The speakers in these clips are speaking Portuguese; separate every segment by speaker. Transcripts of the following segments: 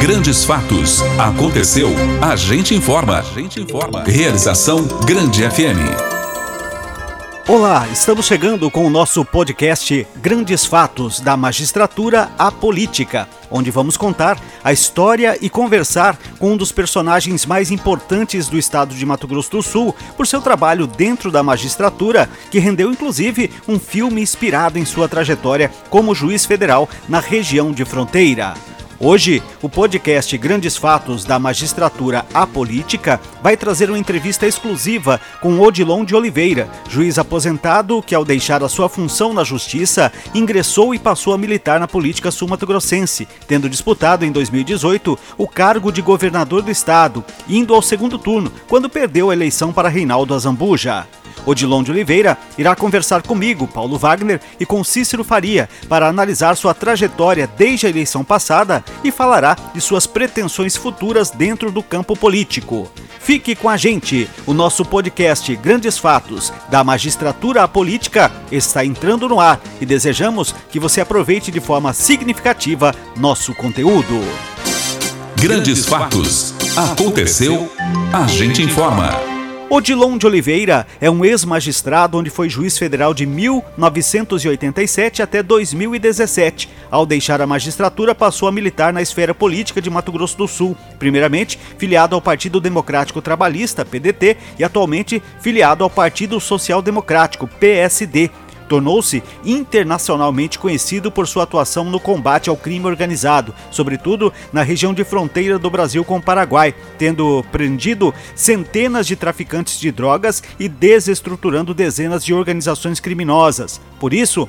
Speaker 1: Grandes fatos. Aconteceu. A gente informa. A gente informa. Realização Grande FM.
Speaker 2: Olá, estamos chegando com o nosso podcast Grandes Fatos da Magistratura à Política, onde vamos contar a história e conversar com um dos personagens mais importantes do estado de Mato Grosso do Sul por seu trabalho dentro da magistratura, que rendeu inclusive um filme inspirado em sua trajetória como juiz federal na região de fronteira. Hoje, o podcast Grandes Fatos da Magistratura à Política vai trazer uma entrevista exclusiva com Odilon de Oliveira, juiz aposentado que, ao deixar a sua função na Justiça, ingressou e passou a militar na política sul-mato-grossense, tendo disputado em 2018 o cargo de governador do estado, indo ao segundo turno, quando perdeu a eleição para Reinaldo Azambuja. Odilon de Oliveira irá conversar comigo, Paulo Wagner, e com Cícero Faria para analisar sua trajetória desde a eleição passada e falará de suas pretensões futuras dentro do campo político. Fique com a gente, o nosso podcast Grandes Fatos da Magistratura à Política está entrando no ar e desejamos que você aproveite de forma significativa nosso conteúdo.
Speaker 1: Grandes Fatos. Aconteceu, a gente informa.
Speaker 2: Odilon de Oliveira é um ex-magistrado onde foi juiz federal de 1987 até 2017. Ao deixar a magistratura, passou a militar na esfera política de Mato Grosso do Sul, primeiramente filiado ao Partido Democrático Trabalhista, PDT, e atualmente filiado ao Partido Social Democrático, PSD tornou-se internacionalmente conhecido por sua atuação no combate ao crime organizado, sobretudo na região de fronteira do Brasil com o Paraguai, tendo prendido centenas de traficantes de drogas e desestruturando dezenas de organizações criminosas. Por isso,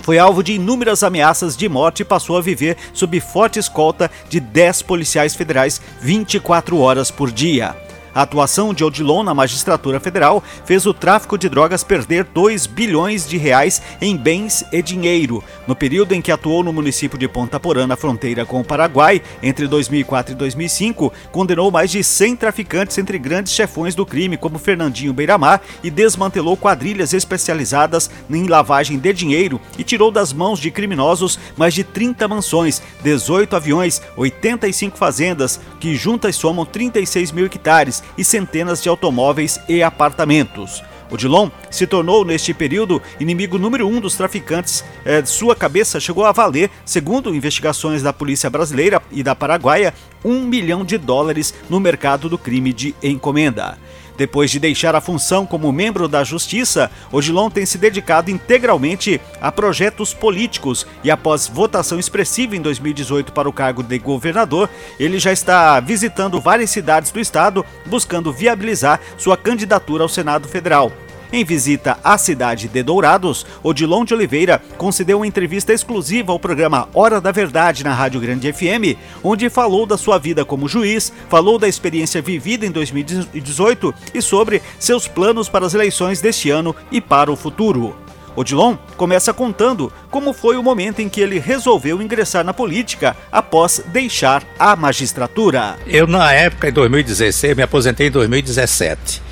Speaker 2: foi alvo de inúmeras ameaças de morte e passou a viver sob forte escolta de 10 policiais federais 24 horas por dia. A atuação de Odilon na magistratura federal fez o tráfico de drogas perder 2 bilhões de reais em bens e dinheiro. No período em que atuou no município de Ponta Porã, na fronteira com o Paraguai, entre 2004 e 2005, condenou mais de 100 traficantes entre grandes chefões do crime, como Fernandinho Beiramar, e desmantelou quadrilhas especializadas em lavagem de dinheiro e tirou das mãos de criminosos mais de 30 mansões, 18 aviões, 85 fazendas, que juntas somam 36 mil hectares e centenas de automóveis e apartamentos. Odilon se tornou, neste período, inimigo número um dos traficantes. É, sua cabeça chegou a valer, segundo investigações da Polícia Brasileira e da Paraguaia, um milhão de dólares no mercado do crime de encomenda. Depois de deixar a função como membro da Justiça, Odilon tem se dedicado integralmente a projetos políticos e após votação expressiva em 2018 para o cargo de governador, ele já está visitando várias cidades do estado buscando viabilizar sua candidatura ao Senado Federal. Em visita à cidade de Dourados, Odilon de Oliveira concedeu uma entrevista exclusiva ao programa Hora da Verdade na Rádio Grande FM, onde falou da sua vida como juiz, falou da experiência vivida em 2018 e sobre seus planos para as eleições deste ano e para o futuro. Odilon começa contando como foi o momento em que ele resolveu ingressar na política após deixar a magistratura.
Speaker 3: Eu, na época, em 2016, me aposentei em 2017.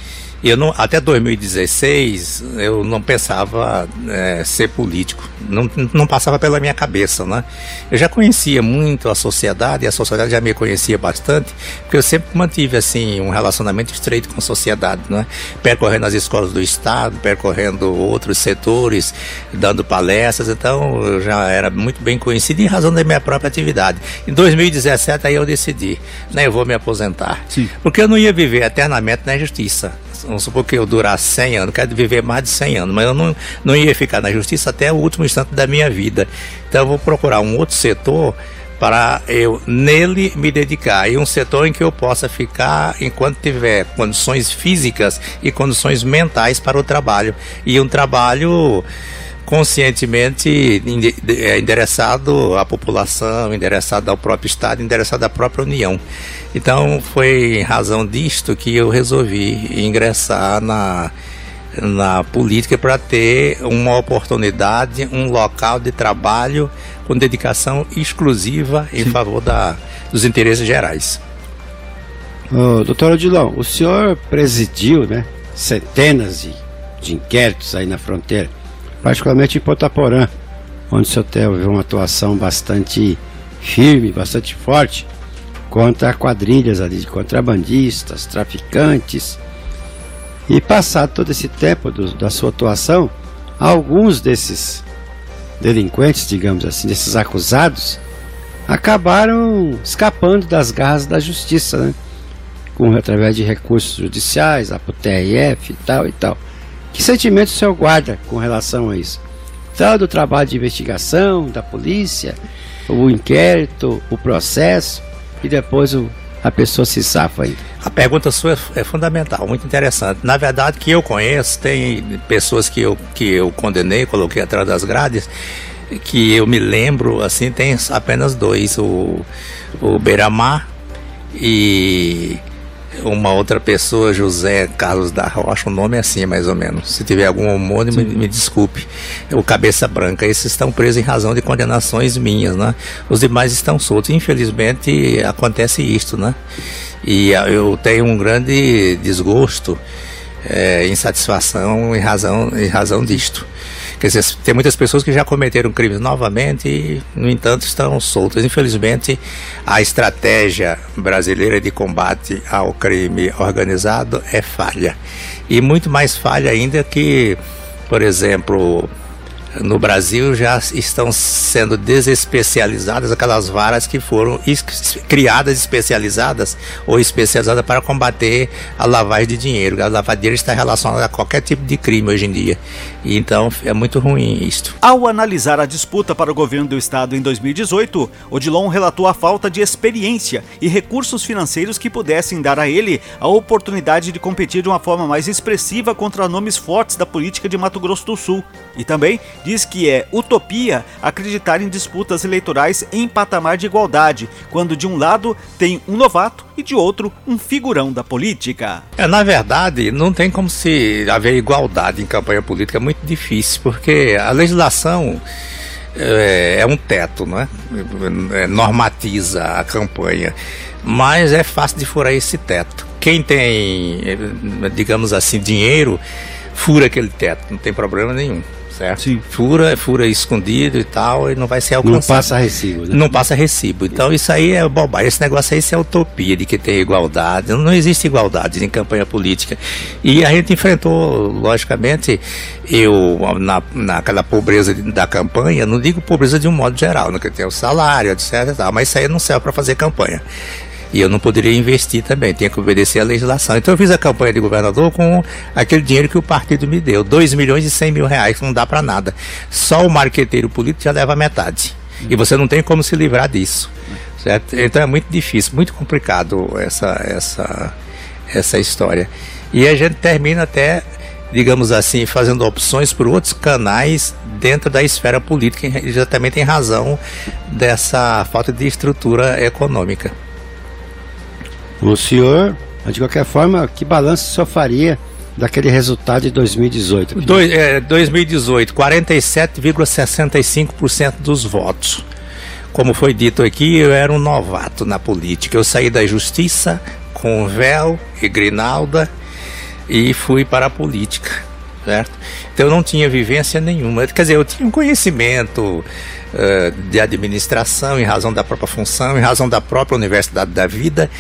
Speaker 3: Eu não, até 2016 eu não pensava é, ser político, não, não passava pela minha cabeça, né? Eu já conhecia muito a sociedade e a sociedade já me conhecia bastante, porque eu sempre mantive assim um relacionamento estreito com a sociedade, né? Percorrendo as escolas do estado, percorrendo outros setores, dando palestras, então eu já era muito bem conhecido em razão da minha própria atividade. Em 2017 aí eu decidi, né? Eu vou me aposentar, Sim. porque eu não ia viver eternamente na justiça vamos supor que eu durasse 100 anos, quero viver mais de 100 anos, mas eu não, não ia ficar na justiça até o último instante da minha vida. Então eu vou procurar um outro setor para eu nele me dedicar e um setor em que eu possa ficar enquanto tiver condições físicas e condições mentais para o trabalho e um trabalho conscientemente é, endereçado à população, endereçado ao próprio Estado, endereçado à própria União. Então foi em razão disto que eu resolvi ingressar na, na política para ter uma oportunidade, um local de trabalho com dedicação exclusiva em Sim. favor da, dos interesses gerais.
Speaker 4: Oh, doutor Odilão, o senhor presidiu né, centenas de, de inquéritos aí na fronteira particularmente em Potaporã, onde o seu teve uma atuação bastante firme, bastante forte. contra quadrilhas ali de contrabandistas, traficantes. E passado todo esse tempo do, da sua atuação, alguns desses delinquentes, digamos assim, desses acusados, acabaram escapando das garras da justiça, né? Com, através de recursos judiciais, a TRF e tal e tal. Que sentimento o senhor guarda com relação a isso? Todo o trabalho de investigação da polícia, o inquérito, o processo e depois o, a pessoa se safa ainda.
Speaker 3: A pergunta sua é, é fundamental, muito interessante. Na verdade, que eu conheço, tem pessoas que eu, que eu condenei, coloquei atrás das grades, que eu me lembro, assim, tem apenas dois, o, o Beiramar e uma outra pessoa, José Carlos da Rocha, o nome é assim mais ou menos. Se tiver algum homônimo, me, me, desculpe. O Cabeça Branca, esses estão presos em razão de condenações minhas, né? Os demais estão soltos. Infelizmente acontece isto, né? E eu tenho um grande desgosto, é, insatisfação em razão, em razão disto. Quer dizer, tem muitas pessoas que já cometeram crimes novamente e, no entanto, estão soltas. Infelizmente, a estratégia brasileira de combate ao crime organizado é falha. E muito mais falha ainda que, por exemplo, no Brasil já estão sendo desespecializadas aquelas varas que foram criadas especializadas ou especializadas para combater a lavagem de dinheiro. A lavagem está relacionada a qualquer tipo de crime hoje em dia. E então é muito ruim isto.
Speaker 2: Ao analisar a disputa para o governo do estado em 2018, Odilon relatou a falta de experiência e recursos financeiros que pudessem dar a ele a oportunidade de competir de uma forma mais expressiva contra nomes fortes da política de Mato Grosso do Sul. E também diz que é utopia acreditar em disputas eleitorais em patamar de igualdade, quando de um lado tem um novato e de outro um figurão da política.
Speaker 3: É, na verdade, não tem como se haver igualdade em campanha política, é muito difícil, porque a legislação é, é um teto, não é? é? Normatiza a campanha, mas é fácil de furar esse teto. Quem tem, digamos assim, dinheiro, fura aquele teto, não tem problema nenhum certo? Sim. Fura, fura escondido e tal, e não vai ser alcançado.
Speaker 4: Não passa recibo, né?
Speaker 3: Não passa recibo. Então isso aí é bobagem. Esse negócio aí é utopia de que tem igualdade. Não existe igualdade em campanha política. E a gente enfrentou, logicamente, eu, na, naquela pobreza da campanha, não digo pobreza de um modo geral, né? que tem o salário, etc. Mas isso aí não serve para fazer campanha. E eu não poderia investir também, tinha que obedecer à legislação. Então eu fiz a campanha de governador com aquele dinheiro que o partido me deu, 2 milhões e 100 mil reais, não dá para nada. Só o marqueteiro político já leva metade. E você não tem como se livrar disso. Certo? Então é muito difícil, muito complicado essa, essa, essa história. E a gente termina até digamos assim, fazendo opções por outros canais dentro da esfera política, exatamente em razão dessa falta de estrutura econômica.
Speaker 4: O senhor, de qualquer forma, que balanço senhor faria daquele resultado de 2018?
Speaker 3: Do, é, 2018, 47,65% dos votos. Como foi dito aqui, eu era um novato na política. Eu saí da justiça com véu e grinalda e fui para a política, certo? Então eu não tinha vivência nenhuma. Quer dizer, eu tinha um conhecimento uh, de administração em razão da própria função, em razão da própria Universidade da Vida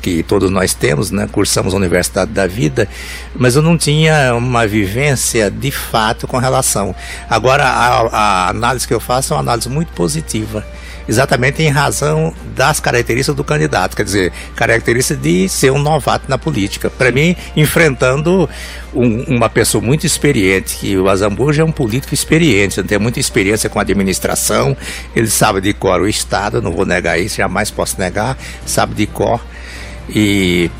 Speaker 3: que todos nós temos, né? Cursamos a Universidade da Vida, mas eu não tinha uma vivência de fato com relação. Agora, a, a análise que eu faço é uma análise muito positiva exatamente em razão das características do candidato, quer dizer, característica de ser um novato na política. Para mim, enfrentando um, uma pessoa muito experiente, que o Azambuja é um político experiente, tem muita experiência com a administração, ele sabe de cor o Estado, não vou negar isso, jamais posso negar, sabe de cor e,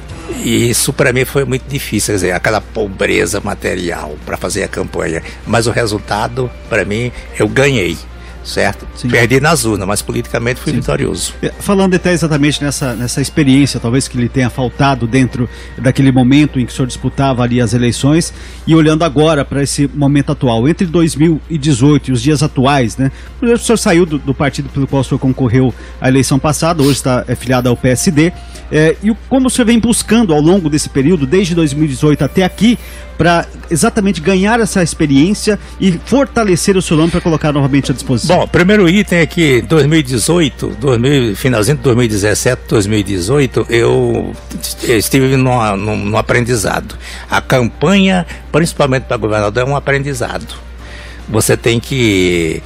Speaker 3: e isso para mim foi muito difícil, quer dizer, aquela pobreza material para fazer a campanha. Mas o resultado, para mim, eu ganhei certo? Sim. Perdi nas urnas, mas politicamente fui Sim. vitorioso.
Speaker 2: É, falando até exatamente nessa, nessa experiência, talvez que lhe tenha faltado dentro daquele momento em que o senhor disputava ali as eleições, e olhando agora para esse momento atual, entre 2018 e os dias atuais, né? O senhor saiu do, do partido pelo qual o senhor concorreu à eleição passada, hoje está é, filiado ao PSD É, e como você vem buscando ao longo desse período, desde 2018 até aqui, para exatamente ganhar essa experiência e fortalecer o seu nome para colocar novamente à disposição?
Speaker 3: Bom, primeiro item é que 2018, 2000, finalzinho de 2017, 2018, eu estive no, no aprendizado. A campanha, principalmente para governador, é um aprendizado você tem que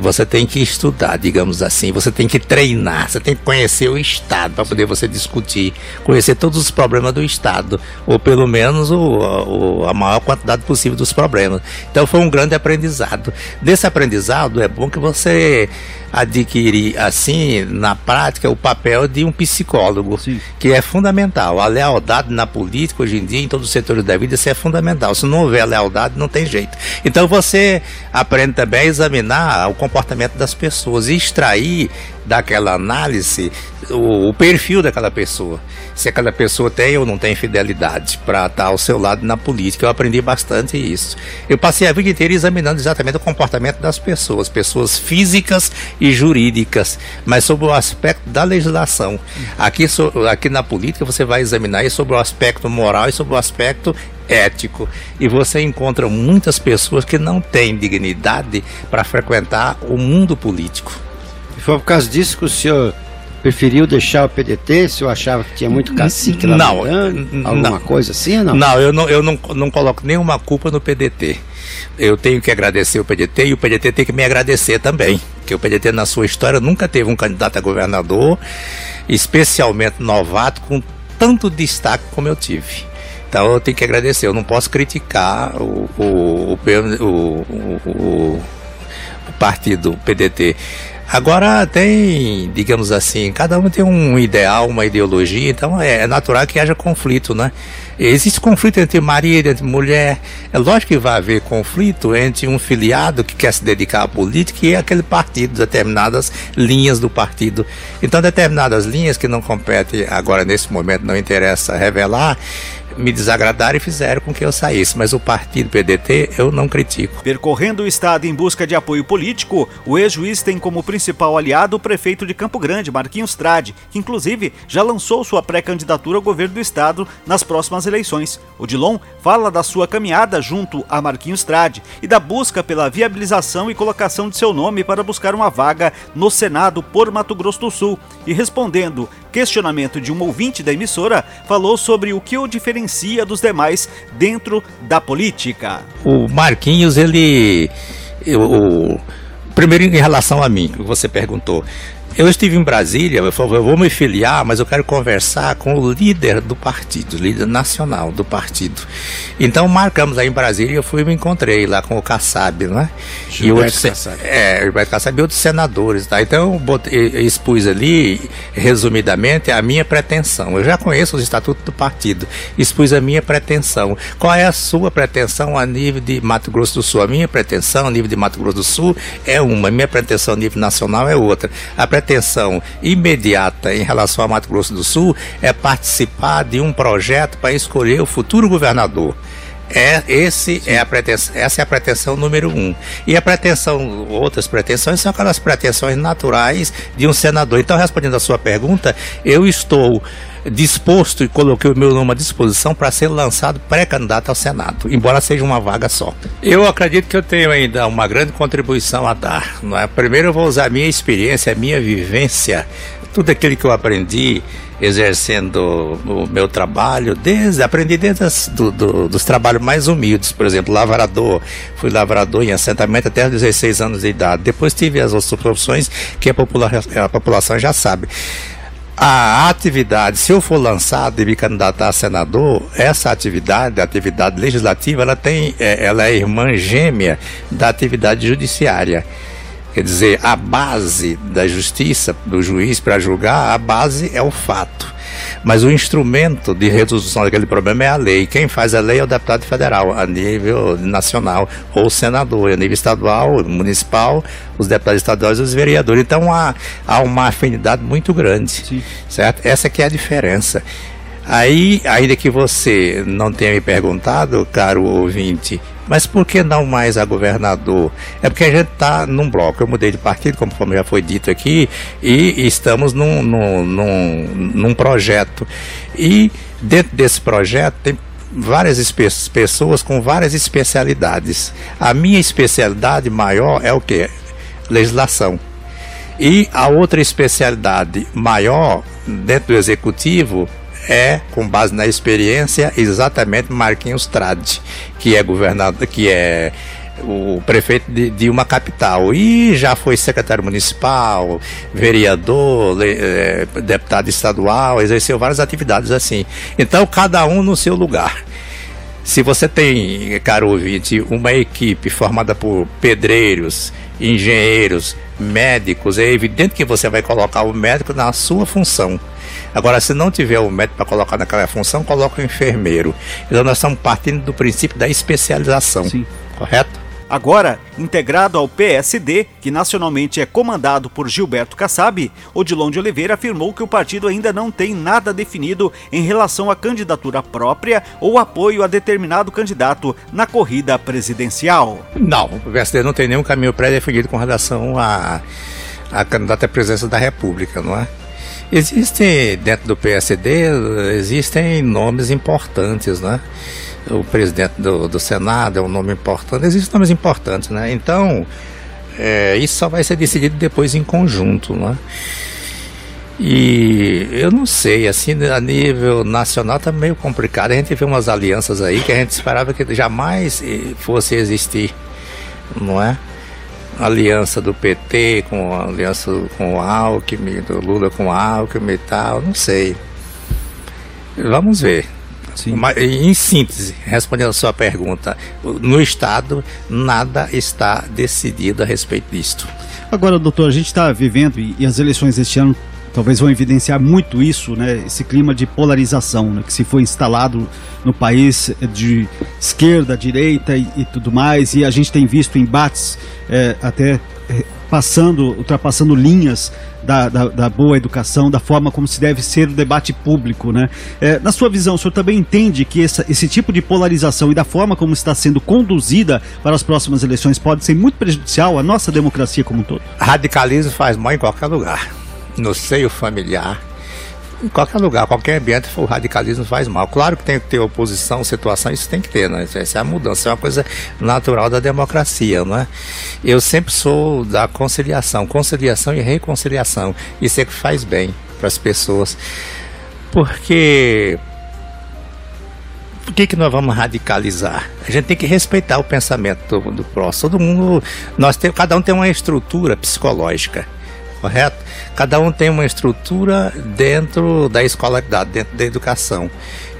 Speaker 3: você tem que estudar, digamos assim, você tem que treinar, você tem que conhecer o estado para poder você discutir, conhecer todos os problemas do estado, ou pelo menos o, o, a maior quantidade possível dos problemas. Então foi um grande aprendizado. Desse aprendizado é bom que você adquirir assim na prática o papel de um psicólogo, Sim. que é fundamental. A lealdade na política hoje em dia em todos os setores da vida isso é fundamental. Se não houver lealdade não tem jeito. Então você aprende também a examinar o comportamento das pessoas e extrair daquela análise o, o, perfil daquela pessoa. Se aquela pessoa tem ou não tem fidelidade para estar ao seu lado na política. Eu aprendi bastante isso. Eu passei a vida inteira examinando exatamente o comportamento das pessoas, pessoas físicas e jurídicas, mas sobre o aspecto da legislação. Aqui, so, aqui na política você vai examinar sobre o aspecto moral e sobre o aspecto ético. E você encontra muitas pessoas que não têm dignidade para frequentar o mundo político.
Speaker 4: E foi por causa disso que o senhor preferiu deixar o PDT se eu achava que tinha muito cacique lá
Speaker 3: não,
Speaker 4: alguma não, coisa assim não?
Speaker 3: Não, eu não, eu não, não coloco nenhuma culpa no PDT. Eu tenho que agradecer o PDT e o PDT tem que me agradecer também, que o PDT na sua história nunca teve um candidato a governador, especialmente novato, com tanto destaque como eu tive. Então eu tenho que agradecer, eu não posso criticar o, o, o, o, partido PDT. Agora tem, digamos assim, cada um tem um ideal, uma ideologia, então é, é natural que haja conflito, né? Existe conflito entre marido, entre mulher. É lógico que vai haver conflito entre um filiado que quer se dedicar à política e aquele partido, determinadas linhas do partido. Então, determinadas linhas que não competem agora nesse momento, não interessa revelar, me desagradaram e fizeram com que eu saísse, mas o partido PDT eu não critico.
Speaker 2: Percorrendo o estado em busca de apoio político, o ex-juiz tem como principal aliado o prefeito de Campo Grande, Marquinhos Trade, que inclusive já lançou sua pré-candidatura ao governo do estado nas próximas eleições. O Dilon fala da sua caminhada junto a Marquinhos Trade e da busca pela viabilização e colocação de seu nome para buscar uma vaga no Senado por Mato Grosso do Sul. E respondendo questionamento de um ouvinte da emissora, falou sobre o que o diferencia dos demais dentro da política.
Speaker 3: O Marquinhos, ele. Eu, primeiro, em relação a mim, você perguntou. Eu estive em Brasília, eu falei, eu vou me filiar, mas eu quero conversar com o líder do partido, líder nacional do partido. Então marcamos aí em Brasília eu fui e me encontrei lá com o Kassab, né?
Speaker 4: e outros, Kassab.
Speaker 3: É, Gilberto Kassab e outros senadores, tá? Então eu botei, expus ali, resumidamente, a minha pretensão. Eu já conheço os estatutos do partido, expus a minha pretensão. Qual é a sua pretensão a nível de Mato Grosso do Sul? A minha pretensão a nível de Mato Grosso do Sul é uma, a minha pretensão a nível nacional é outra. A pretensão imediata em relação a Mato Grosso do Sul é participar de um projeto para escolher o futuro governador. É, esse é a pretensão, essa é a pretensão número um. E a pretensão, outras pretensões são aquelas pretensões naturais de um senador. Então, respondendo a sua pergunta, eu estou disposto e coloquei o meu nome à disposição para ser lançado pré-candidato ao Senado, embora seja uma vaga só. Eu acredito que eu tenho ainda uma grande contribuição a dar. Não é? Primeiro eu vou usar a minha experiência, a minha vivência, tudo aquilo que eu aprendi exercendo o meu trabalho, desde aprendi desde as, do, do, dos trabalhos mais humildes, por exemplo, lavrador, fui lavrador em assentamento até os 16 anos de idade. Depois tive as outras profissões que a, popula a população já sabe a atividade, se eu for lançado e me candidatar a senador, essa atividade, a atividade legislativa, ela tem, é, ela é irmã gêmea da atividade judiciária. Quer dizer, a base da justiça, do juiz para julgar, a base é o fato. Mas o instrumento de resolução daquele problema é a lei. Quem faz a lei é o deputado federal, a nível nacional, ou o senador, a nível estadual, municipal, os deputados estaduais e os vereadores. Então há, há uma afinidade muito grande, Sim. certo? Essa que é a diferença. Aí, ainda que você não tenha me perguntado, caro ouvinte, mas por que não mais a governador? É porque a gente está num bloco. Eu mudei de partido, conforme já foi dito aqui, e estamos num, num, num, num projeto. E dentro desse projeto tem várias pessoas com várias especialidades. A minha especialidade maior é o que? Legislação. E a outra especialidade maior dentro do executivo é, com base na experiência, exatamente Marquinhos Trade, que é governador, que é o prefeito de, de, uma capital e já foi secretário municipal, vereador, é, deputado estadual, exerceu várias atividades assim. Então, cada um no seu lugar. Se você tem, caro ouvinte, uma equipe formada por pedreiros, engenheiros, médicos, é evidente que você vai colocar o médico na sua função. Agora, se não tiver o médico para colocar naquela função, coloca o enfermeiro. Então, nós estamos partindo do princípio da especialização. Sim. Correto?
Speaker 2: Agora, integrado ao PSD, que nacionalmente é comandado por Gilberto Kassab, Odilon de Oliveira afirmou que o partido ainda não tem nada definido em relação à candidatura própria ou apoio a determinado candidato na corrida presidencial.
Speaker 3: Não, o PSD não tem nenhum caminho pré-definido com relação a, a candidato à presidência da República, não é? Existem, dentro do PSD, existem nomes importantes, né? o presidente do, do Senado é um nome importante, existem nomes importantes, né? Então, é, isso só vai ser decidido depois em conjunto, né? E eu não sei, assim, a nível nacional tá meio complicado. A gente vê umas alianças aí que a gente esperava que jamais fosse existir, não é? Aliança do PT com a aliança com o Alckmin, do Lula com o Alckmin e tal, não sei. Vamos ver. Sim. em síntese, respondendo a sua pergunta, no Estado nada está decidido a respeito disto.
Speaker 2: Agora, doutor, a gente está vivendo, e, as eleições este ano talvez vão evidenciar muito isso, né? Esse clima de polarização né? que se foi instalado no país de esquerda, direita e, e tudo mais, e a gente tem visto embates é, até é, passando, ultrapassando linhas da, da, da, boa educação, da forma como se deve ser o debate público, né? É, na sua visão, o senhor também entende que essa, esse tipo de polarização e da forma como está sendo conduzida para as próximas eleições pode ser muito prejudicial à nossa democracia como um todo?
Speaker 3: Radicalismo faz mal em qualquer lugar, no seio familiar, em qualquer lugar, qualquer ambiente, o radicalismo faz mal. Claro que tem que ter oposição, situação, isso tem que ter, né? Essa é a mudança, é uma coisa natural da democracia, não é? Eu sempre sou da conciliação, conciliação e reconciliação. Isso é que faz bem para as pessoas. Porque por que, que nós vamos radicalizar? A gente tem que respeitar o pensamento do, do próximo. Todo mundo, nós tem, cada um tem uma estrutura psicológica correto? Cada um tem uma estrutura dentro da escolaridade, dentro da educação.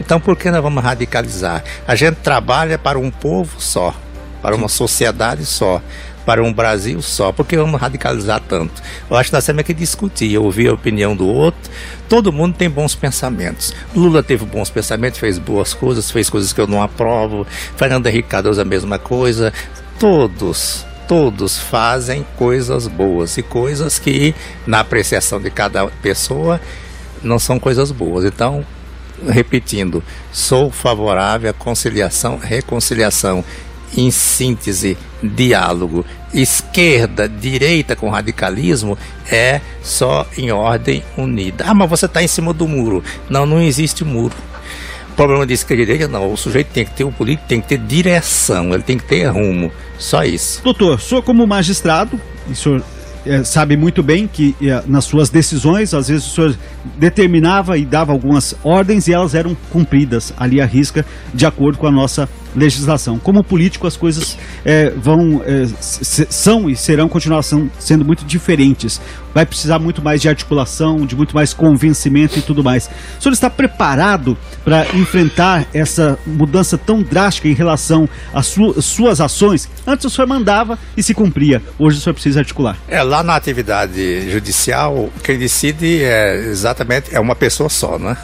Speaker 3: Então, por que nós vamos radicalizar? A gente trabalha para um povo só, para uma sociedade só, para um Brasil só. Por que vamos radicalizar tanto? Eu acho que nós temos que discutir, ouvir a opinião do outro. Todo mundo tem bons pensamentos. Lula teve bons pensamentos, fez boas coisas, fez coisas que eu não aprovo. Fernando Henrique Cardoso a mesma coisa. Todos todos fazem coisas boas e coisas que, na apreciação de cada pessoa, não são coisas boas. Então, repetindo, sou favorável à conciliação, reconciliação, em síntese, diálogo. Esquerda, direita com radicalismo é só em ordem unida. Ah, mas você está em cima do muro. Não, não existe muro problema de esquerda e direita, não. O sujeito tem que ter, o político tem que ter direção, ele tem que ter rumo. Só isso.
Speaker 2: Doutor, sou como magistrado, e o senhor é, sabe muito bem que é, nas suas decisões, às vezes o senhor determinava e dava algumas ordens e elas eram cumpridas ali à risca, de acordo com a nossa legislação. Como político, as coisas é, vão é, são e serão continuação sendo muito diferentes. Vai precisar muito mais de articulação, de muito mais convencimento e tudo mais. O senhor está preparado para enfrentar essa mudança tão drástica em relação às su suas ações? Antes o senhor mandava e se cumpria. Hoje o senhor precisa articular.
Speaker 3: É lá na atividade judicial, quem decide é exatamente é uma pessoa só, né?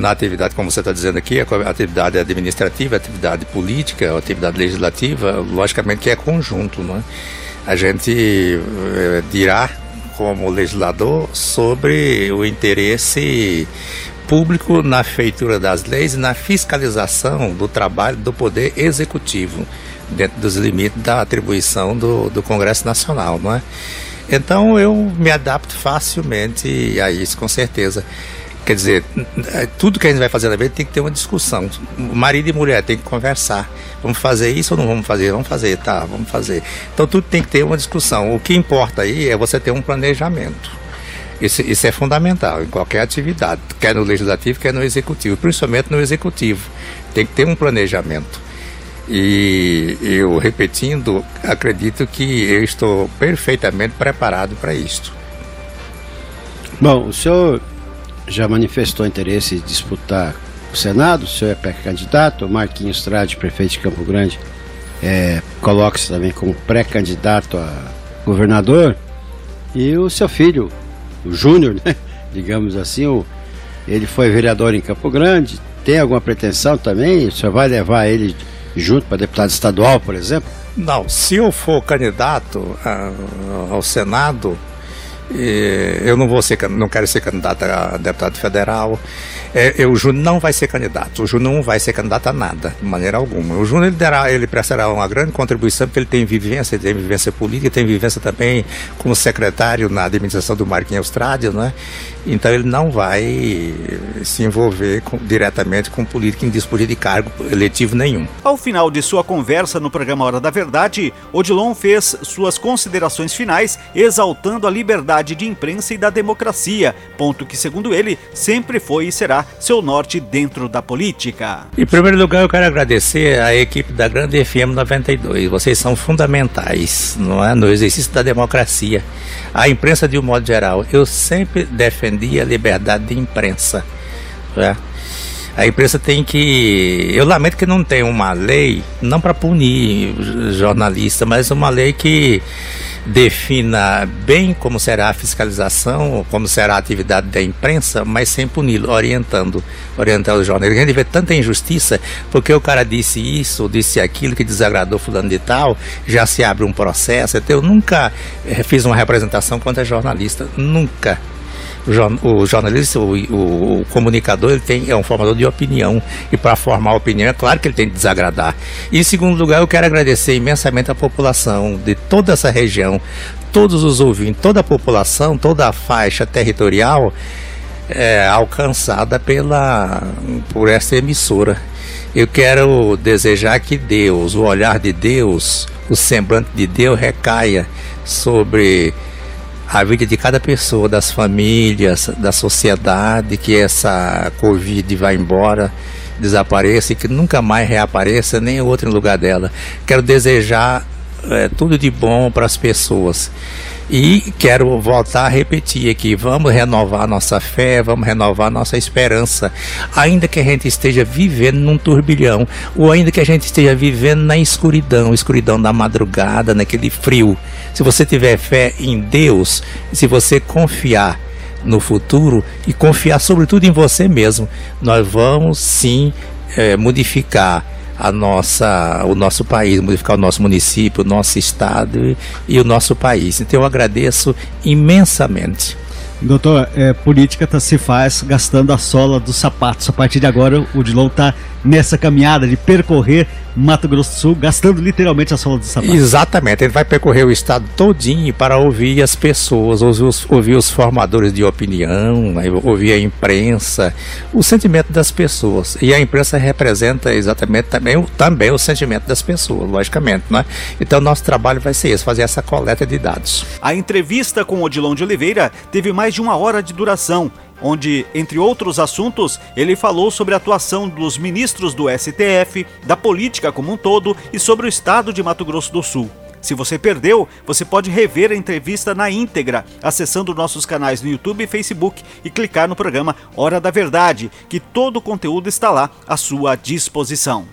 Speaker 3: Na atividade, como você está dizendo aqui, a atividade administrativa, a atividade política, a atividade legislativa, logicamente que é conjunto, não é? A gente é, dirá como legislador sobre o interesse público na feitura das leis e na fiscalização do trabalho do Poder Executivo, dentro dos limites da atribuição do, do Congresso Nacional, não é? Então eu me adapto facilmente a isso, com certeza. Quer dizer, tudo que a gente vai fazer na vida tem que ter uma discussão. Marido e mulher tem que conversar. Vamos fazer isso ou não vamos fazer? Vamos fazer, tá, vamos fazer. Então tudo tem que ter uma discussão. O que importa aí é você ter um planejamento. Isso, isso é fundamental em qualquer atividade, quer no legislativo, quer no executivo, principalmente no executivo. Tem que ter um planejamento. E eu, repetindo, acredito que eu estou perfeitamente preparado para isto.
Speaker 4: Bom, o senhor já manifestou interesse em disputar o Senado, o senhor é pré-candidato, Marquinhos Trade, prefeito de Campo Grande, é, coloca-se também como pré-candidato a governador, e o seu filho, o Júnior, né? digamos assim, o, ele foi vereador em Campo Grande, tem alguma pretensão também? O senhor vai levar ele junto para deputado estadual, por exemplo?
Speaker 3: Não, se eu for candidato a, ao Senado, eu não vou ser, não quero ser candidato a deputado federal. É, o Júnior não vai ser candidato. O Júnior não vai ser candidato a nada, de maneira alguma. O Júnior ele, dará, ele prestará uma grande contribuição porque ele tem vivência, ele tem vivência política, tem vivência também como secretário na administração do Marquinhos Austrália, né? Então ele não vai se envolver com, diretamente com política em disputa de cargo eletivo nenhum.
Speaker 2: Ao final de sua conversa no programa Hora da Verdade, Odilon fez suas considerações finais exaltando a liberdade de imprensa e da democracia, ponto que, segundo ele, sempre foi e será seu norte dentro da política.
Speaker 3: Em primeiro lugar, eu quero agradecer à equipe da Grande FM 92. Vocês são fundamentais não é? no exercício da democracia. A imprensa, de um modo geral, eu sempre defendia a liberdade de imprensa. Né? A imprensa tem que. Eu lamento que não tem uma lei, não para punir jornalista, mas uma lei que defina bem como será a fiscalização, como será a atividade da imprensa, mas sem puni-lo, orientando, orientando o jornalista. A gente vê tanta injustiça, porque o cara disse isso, disse aquilo que desagradou fulano de tal, já se abre um processo. Então, eu nunca eh, fiz uma representação contra jornalista, nunca o jornalista, o, o, o, comunicador, ele tem, é um formador de opinião. E para formar opinião, é claro que ele tem que desagradar. E em segundo lugar, eu quero agradecer imensamente a população de toda essa região, todos os ouvintes, toda a população, toda a faixa territorial é, alcançada pela, por essa emissora. Eu quero desejar que Deus, o olhar de Deus, o semblante de Deus recaia sobre a vida de cada pessoa, das famílias, da sociedade, que essa Covid vá embora, desapareça e que nunca mais reapareça nem outro lugar dela. Quero desejar é, tudo de bom para as pessoas. E quero voltar a repetir aqui: vamos renovar nossa fé, vamos renovar nossa esperança, ainda que a gente esteja vivendo num turbilhão, ou ainda que a gente esteja vivendo na escuridão escuridão da madrugada, naquele frio. Se você tiver fé em Deus, se você confiar no futuro e confiar sobretudo em você mesmo, nós vamos sim é, modificar a nossa, o nosso país, modificar o nosso município, o nosso estado e, e o nosso país. Então eu agradeço imensamente.
Speaker 2: Doutor, é, política tá, se faz gastando a sola dos sapatos. A partir de agora, o Dilon está nessa caminhada de percorrer Mato Grosso do Sul, gastando literalmente a sola dos sapatos.
Speaker 3: Exatamente, ele vai percorrer o estado todinho para ouvir as pessoas, ouvir os, ouvir os formadores de opinião, né, ouvir a imprensa, o sentimento das pessoas. E a imprensa representa exatamente também o, também o sentimento das pessoas, logicamente, né? Então nosso trabalho vai ser esse, fazer essa coleta de dados.
Speaker 2: A entrevista com Odilon de Oliveira teve mais de uma hora de duração onde, entre outros assuntos, ele falou sobre a atuação dos ministros do STF, da política como um todo e sobre o estado de Mato Grosso do Sul. Se você perdeu, você pode rever a entrevista na íntegra, acessando nossos canais no YouTube e Facebook e clicar no programa Hora da Verdade, que todo o conteúdo está lá à sua disposição.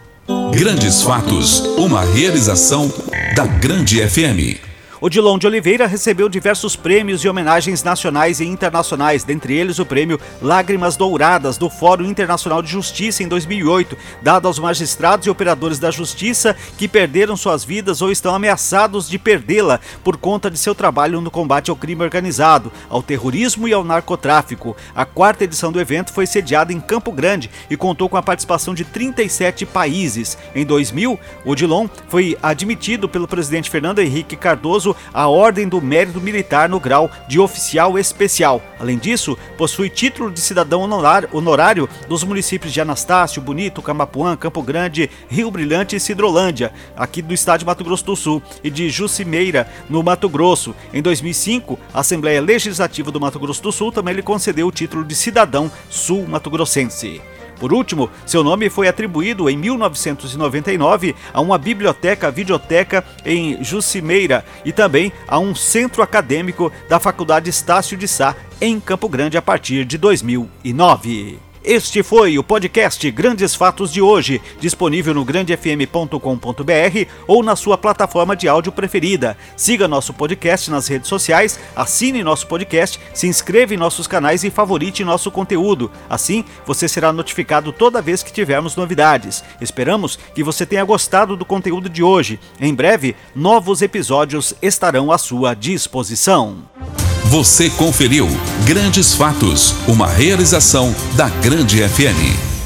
Speaker 1: Grandes Fatos, uma realização da Grande FM.
Speaker 2: Odilon de Oliveira recebeu diversos prêmios e homenagens nacionais e internacionais, dentre eles o prêmio Lágrimas Douradas do Fórum Internacional de Justiça em 2008, dado aos magistrados e operadores da justiça que perderam suas vidas ou estão ameaçados de perdê-la por conta de seu trabalho no combate ao crime organizado, ao terrorismo e ao narcotráfico. A quarta edição do evento foi sediada em Campo Grande e contou com a participação de 37 países. Em 2000, Odilon foi admitido pelo presidente Fernando Henrique Cardoso à Ordem do Mérito Militar no grau de oficial especial. Além disso, possui título de cidadão honorário dos municípios de Anastácio, Bonito, Camapuã, Campo Grande, Rio Brilhante e Cidrolândia, aqui do estado de Mato Grosso do Sul, e de Jucimeira, no Mato Grosso. Em 2005, a Assembleia Legislativa do Mato Grosso do Sul também lhe concedeu o título de cidadão sul-mato-grossense. Por último, seu nome foi atribuído em 1999 a uma biblioteca videoteca em Jucimeira e também a um centro acadêmico da Faculdade Estácio de Sá em Campo Grande a partir de 2009. Este foi o podcast Grandes Fatos de hoje, disponível no grandefm.com.br ou na sua plataforma de áudio preferida. Siga nosso podcast nas redes sociais, assine nosso podcast, se inscreva em nossos canais e favorite nosso conteúdo. Assim, você será notificado toda vez que tivermos novidades. Esperamos que você tenha gostado do conteúdo de hoje. Em breve, novos episódios estarão à sua disposição.
Speaker 1: Você conferiu Grandes Fatos, uma realização da Grande FM.